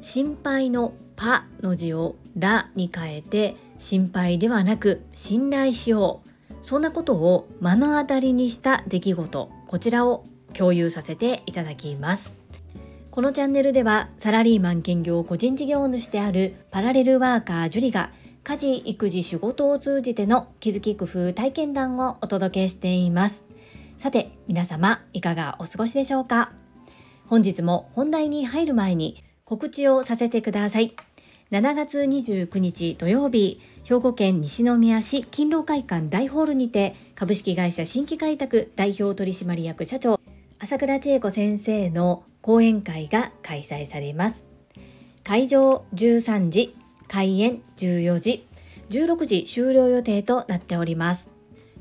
心配のパの字をラに変えて心配ではなく信頼しよう。そんなことを目の当たりにした出来事。こちらを共有させていただきます。このチャンネルではサラリーマン兼業個人事業主であるパラレルワーカージュリが家事育児仕事を通じての気づき工夫体験談をお届けしています。さて皆様いかがお過ごしでしょうか？本日も本題に入る前に告知をさせてください。7月29日土曜日兵庫県西宮市勤労会館大ホールにて株式会社新規開拓代表取締役社長朝倉千恵子先生の講演会が開催されます。会場13時開演14時16時終了予定となっております。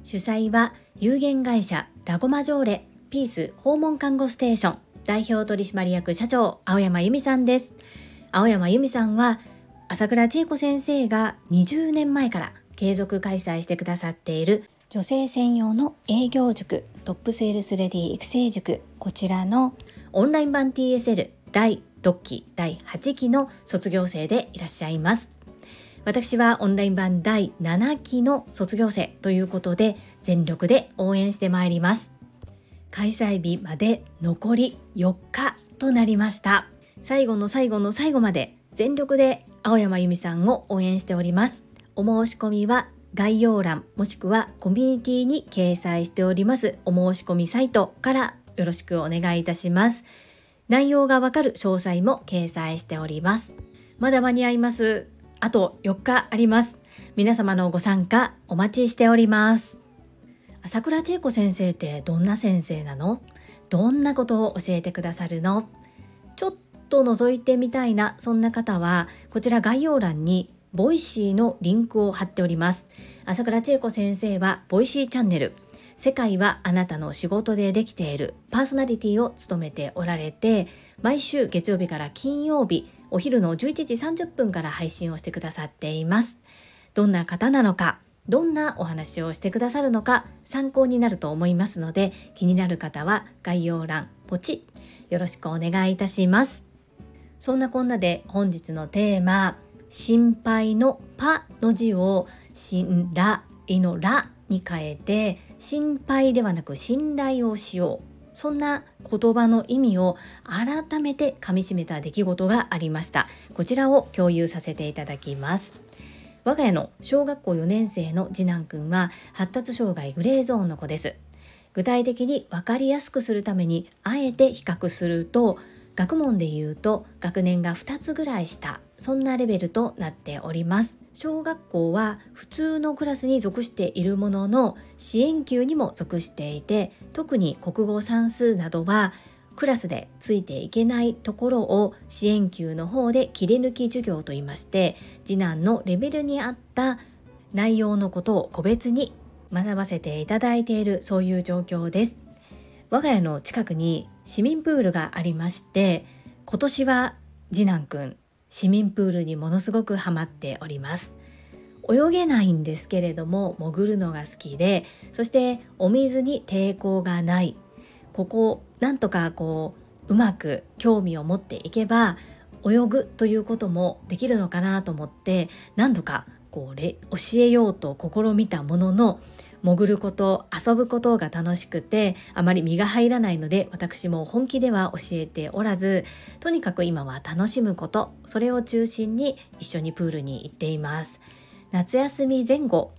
主催は有限会社ラゴマジョーレピース訪問看護ステーション代表取締役社長青山由美さんです。青山由美さんは朝倉千恵子先生が20年前から継続開催してくださっている女性専用の営業塾トップセールスレディ育成塾こちらのオンライン版 TSL 第6期第8期の卒業生でいらっしゃいます。私はオンライン版第7期の卒業生ということで全力で応援してまいります開催日まで残り4日となりました最後の最後の最後まで全力で青山由美さんを応援しております。お申し込みは概要欄もしくはコミュニティに掲載しておりますお申し込みサイトからよろしくお願いいたします。内容がわかる詳細も掲載しております。まだ間に合います。あと4日あります。皆様のご参加お待ちしております。朝倉千恵子先生ってどんな先生なの？どんなことを教えてくださるの？ちょっと覗いてみたいなそんな方はこちら概要欄に Voicy のリンクを貼っております。朝倉千恵子先生は Voicy チャンネル。世界はあなたの仕事でできている。パーソナリティを務めておられて毎週月曜日から金曜日お昼の11時30分から配信をしてくださっています。どんな方なのかどんなお話をしてくださるのか参考になると思いますので気になる方は概要欄ポチよろしくお願いいたします。そんなこんなで本日のテーマ心配のパの字を信頼のらに変えて心配ではなく信頼をしよう。そんな言葉の意味を改めてかみしめた出来事がありました。こちらを共有させていただきます。我が家の小学校4年生の次男くんは発達障害グレーゾーンの子です。具体的に分かりやすくするためにあえて比較すると学問で言うと学年が2つぐらい下そんなレベルとなっております。小学校は普通のクラスに属しているものの支援級にも属していて特に国語算数などはクラスでついていけないところを支援級の方で切り抜き授業といいまして次男のレベルに合った内容のことを個別に学ばせていただいているそういう状況です。我が家の近くに市民プールがありまして今年は次男くん市民プールにものすごくハマっております。泳げないんですけれども潜るのが好きでそしてお水に抵抗がない。ここなんとかこううまく興味を持っていけば泳ぐということもできるのかなと思って何度かこう教えようと試みたものの潜ること遊ぶことが楽しくてあまり身が入らないので私も本気では教えておらずとにかく今は楽しむことそれを中心に一緒にプールに行っています。夏休み前後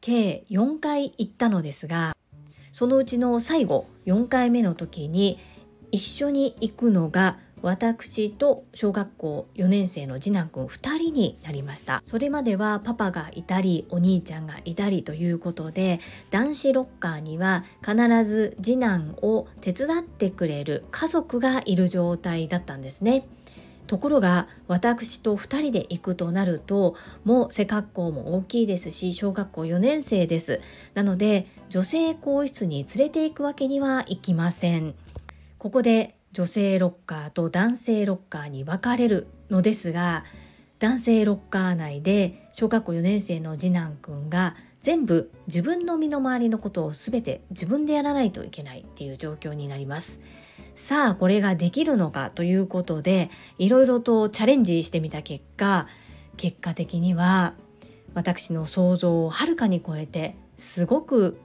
計4回行ったのですがそのうちの最後4回目の時に一緒に行くのが私と小学校4年生の次男くん2人になりました。それまではパパがいたりお兄ちゃんがいたりということで男子ロッカーには必ず次男を手伝ってくれる家族がいる状態だったんですね。ところが私と2人で行くとなるともう背格好も大きいですし小学校4年生です。なので女性更衣室に連れて行くわけにはいきません。ここで女性ロッカーと男性ロッカーに分かれるのですが男性ロッカー内で小学校4年生の次男くんが全部自分の身の回りのことを全て自分でやらないといけないっていう状況になります。さあこれができるのかということでいろいろとチャレンジしてみた結果結果的には私の想像をはるかに超えてすごく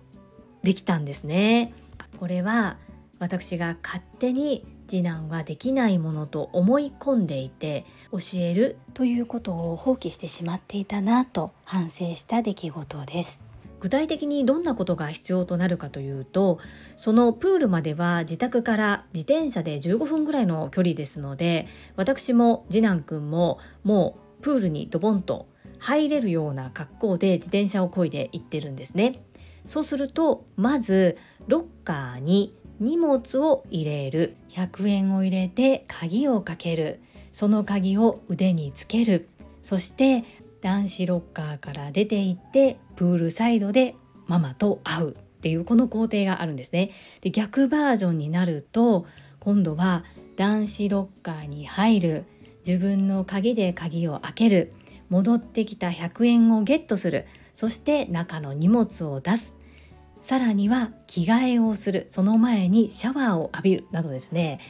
できたんですね。これは私が勝手に次男ができないものと思い込んでいて教えるということを放棄してしまっていたなと反省した出来事です。具体的にどんなことが必要となるかというとそのプールまでは自宅から自転車で15分ぐらいの距離ですので私も次男くんももうプールにドボンと入れるような格好で自転車を漕いで行ってるんですね。そうするとまずロッカーに荷物を入れる。100円を入れて鍵をかける。その鍵を腕につける。そして男子ロッカーから出て行ってプールサイドでママと会う。っていうこの工程があるんですね。で逆バージョンになると今度は男子ロッカーに入る。自分の鍵で鍵を開ける。戻ってきた100円をゲットする。そして中の荷物を出す。さらには着替えをするその前にシャワーを浴びるなどですね。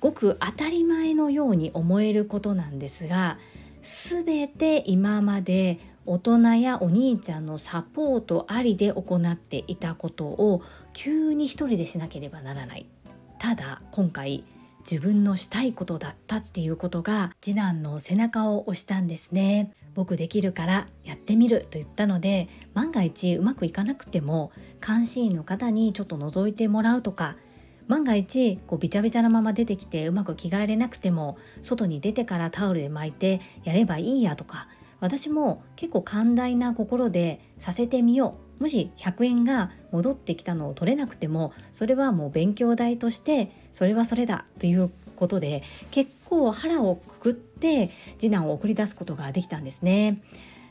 ごく当たり前のように思えることなんですが全て今まで大人やお兄ちゃんのサポートありで行っていたことを急に一人でしなければならない。ただ今回自分のしたいことだったっていうことが次男の背中を押したんですね。僕できるからやってみると言ったので万が一うまくいかなくても監視員の方にちょっと覗いてもらうとか万が一こうビチャビチャなまま出てきてうまく着替えれなくても外に出てからタオルで巻いてやればいいやとか私も結構寛大な心でさせてみよう。もし100円が戻ってきたのを取れなくてもそれはもう勉強代としてそれはそれだということで結構腹をくくって次男を送り出すことができたんですね。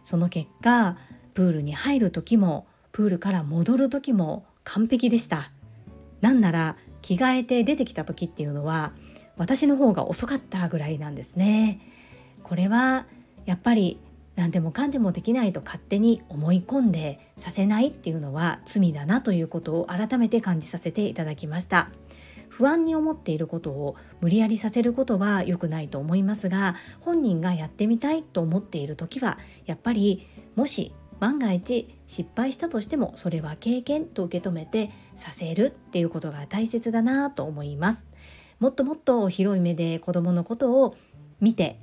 その結果プールに入る時もプールから戻る時も完璧でした。なんなら着替えて出てきた時っていうのは私の方が遅かったぐらいなんですね。これはやっぱり何でもかんでもできないと勝手に思い込んでさせないっていうのは罪だなということを改めて感じさせていただきました。不安に思っていることを無理やりさせることは良くないと思いますが本人がやってみたいと思っている時はやっぱりもし万が一失敗したとしてもそれは経験と受け止めてさせるっていうことが大切だなと思います。もっともっと広い目で子供のことを見て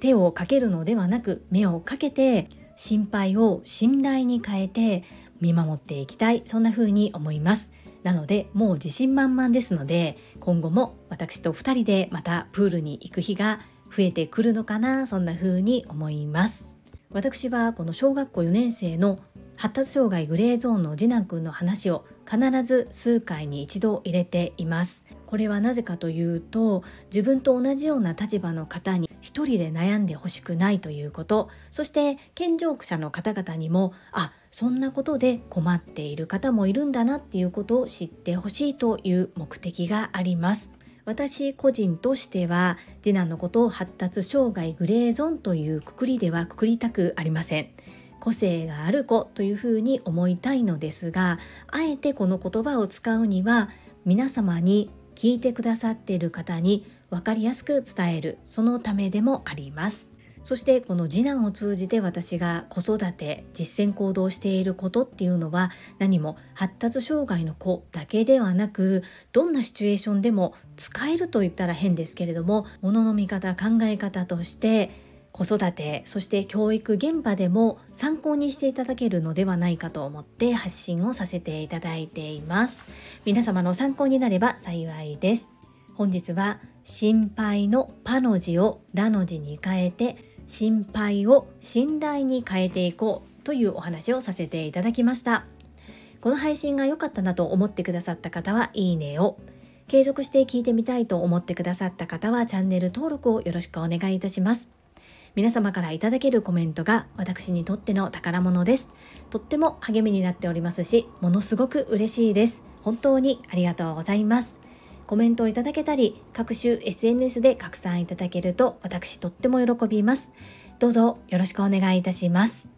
手をかけるのではなく目をかけて心配を信頼に変えて見守っていきたい。そんな風に思います。なのでもう自信満々ですので今後も私と2人でまたプールに行く日が増えてくるのかなそんな風に思います。私はこの小学校4年生の発達障害グレーゾーンの次男くんの話を必ず数回に一度入れています。これはなぜかというと自分と同じような立場の方に一人で悩んでほしくないということ。そして健常者の方々にもあそんなことで困っている方もいるんだなっていうことを知ってほしいという目的があります。私個人としては次男のことを発達障害グレーゾーンというくくりではくくりたくありません。個性がある子というふうに思いたいのですがあえてこの言葉を使うには皆様に聞いてくださっている方に分かりやすく伝える。そのためでもあります。そしてこの次男を通じて私が子育て実践行動していることっていうのは何も発達障害の子だけではなくどんなシチュエーションでも使えると言ったら変ですけれどもものの見方考え方として子育てそして教育現場でも参考にしていただけるのではないかと思って発信をさせていただいています。皆様の参考になれば幸いです。本日は心配のパの字をラの字に変えて心配を信頼に変えていこうというお話をさせていただきました。この配信が良かったなと思ってくださった方はいいねを継続して聞いてみたいと思ってくださった方はチャンネル登録をよろしくお願いいたします。皆様からいただけるコメントが私にとっての宝物です。とっても励みになっておりますしものすごく嬉しいです。本当にありがとうございます。コメントをいただけたり、各種 SNS で拡散いただけると私とっても喜びます。どうぞよろしくお願いいたします。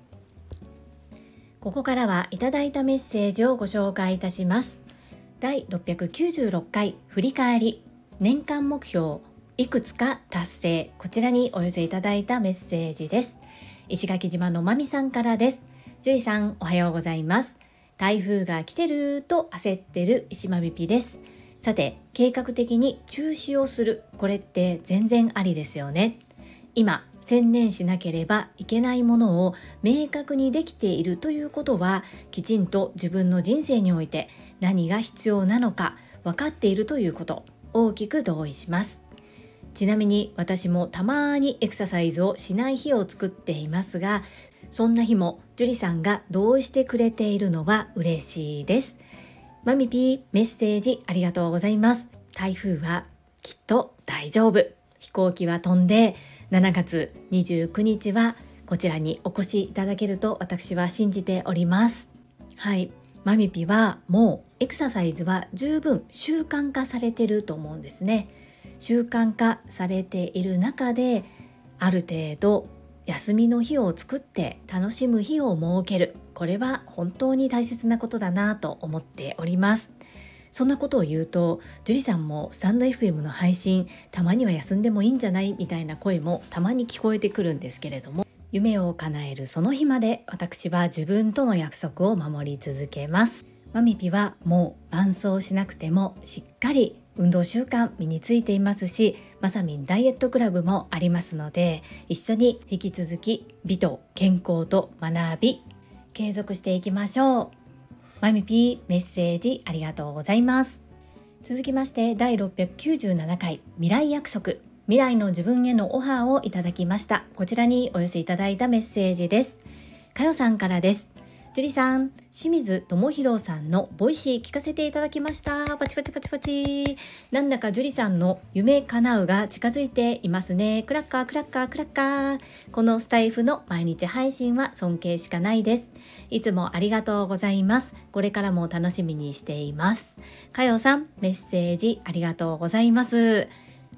ここからはいただいたメッセージをご紹介いたします。第696回振り返り。年間目標いくつか達成。こちらにお寄せいただいたメッセージです。石垣島のまみさんからです。樹里さんおはようございます。台風が来てると焦ってる石間みぴです。さて計画的に中止をする。これって全然ありですよね。今専念しなければいけないものを明確にできているということはきちんと自分の人生において何が必要なのか分かっているということ。大きく同意します。ちなみに私もたまにエクササイズをしない日を作っていますがそんな日も樹里さんが同意してくれているのは嬉しいです。マミピーメッセージありがとうございます。台風はきっと大丈夫。飛行機は飛んで7月29日はこちらにお越しいただけると私は信じております。はい。マミピはもうエクササイズは十分習慣化されてると思うんですね。習慣化されている中である程度休みの日を作って楽しむ日を設ける。これは本当に大切なことだなと思っております。そんなことを言うと樹里さんもスタンド FM の配信たまには休んでもいいんじゃないみたいな声もたまに聞こえてくるんですけれども夢を叶えるその日まで私は自分との約束を守り続けます。マミピはもう伴走しなくてもしっかり運動習慣身についていますしまさみんダイエットクラブもありますので一緒に引き続き美と健康と学び継続していきましょう。マミピーメッセージありがとうございます。続きまして第697回未来約束。未来の自分へのオファーをいただきました。こちらにお寄せいただいたメッセージです。かよさんからです。樹里さん、清水智弘さんの Voicy 聞かせていただきました。パチパチパチパチ。なんだか樹里さんの夢叶うが近づいていますね。クラッカークラッカークラッカー。このスタイフの毎日配信は尊敬しかないです。いつもありがとうございます。これからも楽しみにしています。かよさん、メッセージありがとうございます。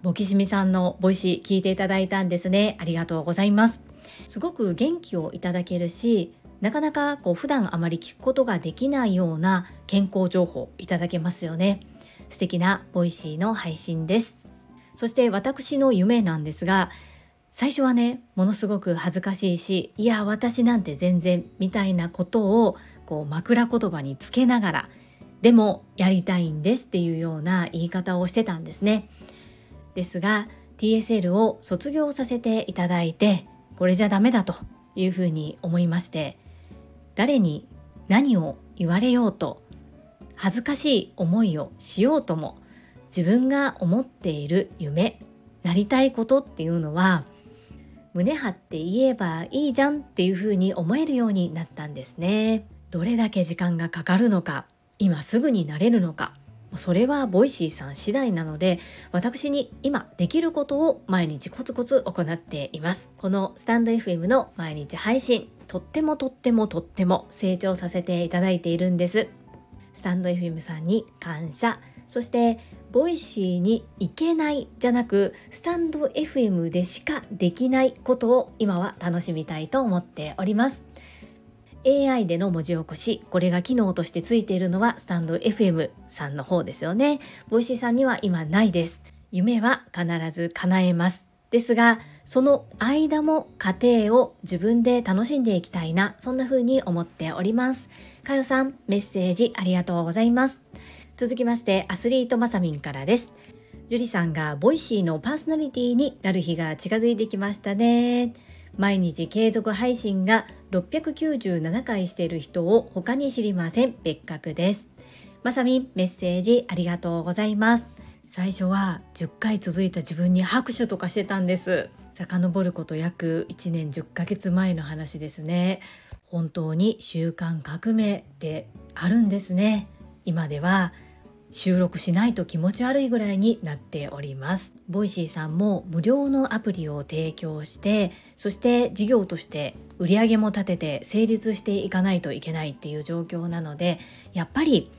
ボキシミさんのボイシー聞いていただいたんですね。ありがとうございます。すごく元気をいただけるし、なかなかこう普段あまり聞くことができないような健康情報いただけますよね。素敵なボイシーの配信です。そして私の夢なんですが最初はねものすごく恥ずかしいしいや私なんて全然みたいなことをこう枕言葉につけながらでもやりたいんですっていうような言い方をしてたんですね。ですが TSL を卒業させていただいてこれじゃダメだというふうに思いまして誰に何を言われようと恥ずかしい思いをしようとも自分が思っている夢なりたいことっていうのは胸張って言えばいいじゃんっていうふうに思えるようになったんですね。どれだけ時間がかかるのか今すぐになれるのかそれはボイシーさん次第なので私に今できることを毎日コツコツ行っています。このスタンド FM の毎日配信とってもとってもとっても成長させていただいているんです。スタンド FM さんに感謝。そしてボイシーに行けないじゃなくスタンド FM でしかできないことを今は楽しみたいと思っております。AI での文字起こしこれが機能としてついているのはスタンド FM さんの方ですよね。ボイシーさんには今ないです。夢は必ず叶えます。ですがその間も過程を自分で楽しんでいきたいなそんな風に思っております。かよさんメッセージありがとうございます。続きましてアスリートまさみんからです。樹里さんがボイシーのパーソナリティになる日が近づいてきましたね。毎日継続配信が697回している人を他に知りません。別格です。まさみんメッセージありがとうございます。最初は10回続いた自分に拍手とかしてたんです。遡ること約1年10ヶ月前の話ですね。本当に習慣革命ってあるんですね。今では収録しないと気持ち悪いぐらいになっております。ボイシーさんも無料のアプリを提供してそして事業として売り上げも立てて成立していかないといけないっていう状況なのでやっぱり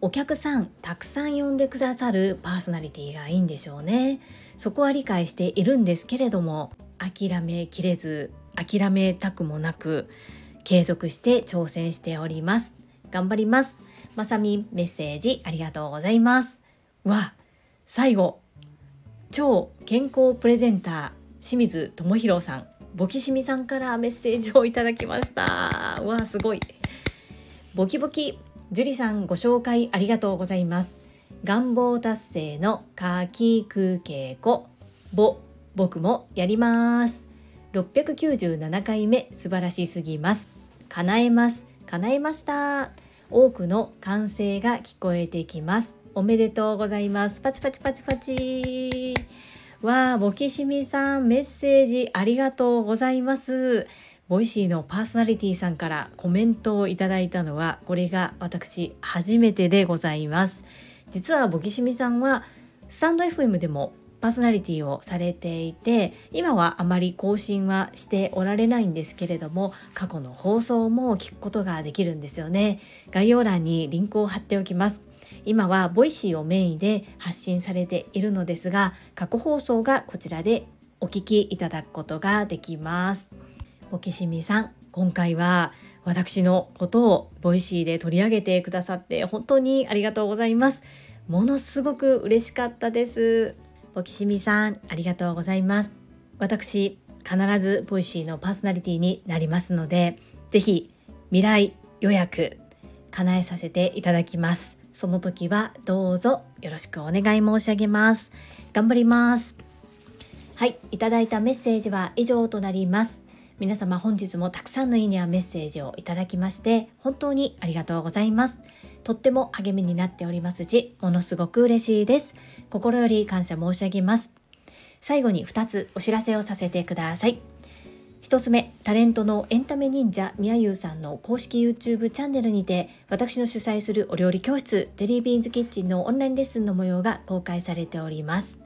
お客さんたくさん呼んでくださるパーソナリティがいいんでしょうね。そこは理解しているんですけれども諦めきれず諦めたくもなく継続して挑戦しております。頑張ります。まさみメッセージありがとうございます。わ最後超健康プレゼンター清水智博さん。ボキシミさんからメッセージをいただきました。うわすごい。ボキボキ樹里さんご紹介ありがとうございます。願望達成の夏季空稽古ぼ僕もやります。697回目素晴らしすぎます。叶えます。叶えました。多くの歓声が聞こえてきます。おめでとうございます。パチパチパチパチ。わあボキシミさんメッセージありがとうございます。ボイシーのパーソナリティさんからコメントをいただいたのはこれが私初めてでございます。実はボキシミさんはスタンド FM でもパーソナリティをされていて今はあまり更新はしておられないんですけれども過去の放送も聞くことができるんですよね。概要欄にリンクを貼っておきます。今はボイシーをメインで発信されているのですが過去放送がこちらでお聞きいただくことができます。ボキシミさん今回は私のことをボイシーで取り上げてくださって本当にありがとうございます。ものすごく嬉しかったです。ボキシミさんありがとうございます。私必ずボイシーのパーソナリティになりますのでぜひ未来予約叶えさせていただきます。その時はどうぞよろしくお願い申し上げます。頑張ります。はいいただいたメッセージは以上となります。皆様本日もたくさんのいいねやメッセージをいただきまして本当にありがとうございます。とっても励みになっておりますしものすごく嬉しいです。心より感謝申し上げます。最後に2つお知らせをさせてください。1つ目タレントのエンタメ忍者みやゆうさんの公式 YouTube チャンネルにて私の主催するお料理教室ジェリービーンズキッチンのオンラインレッスンの模様が公開されております。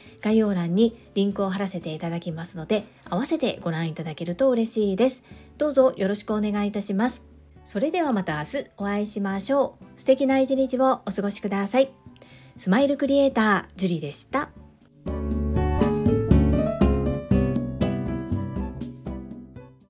概要欄にリンクを貼らせていただきますので、合わせてご覧いただけると嬉しいです。どうぞよろしくお願いいたします。それではまた明日お会いしましょう。素敵な一日をお過ごしください。スマイルクリエイター、ジュリでした。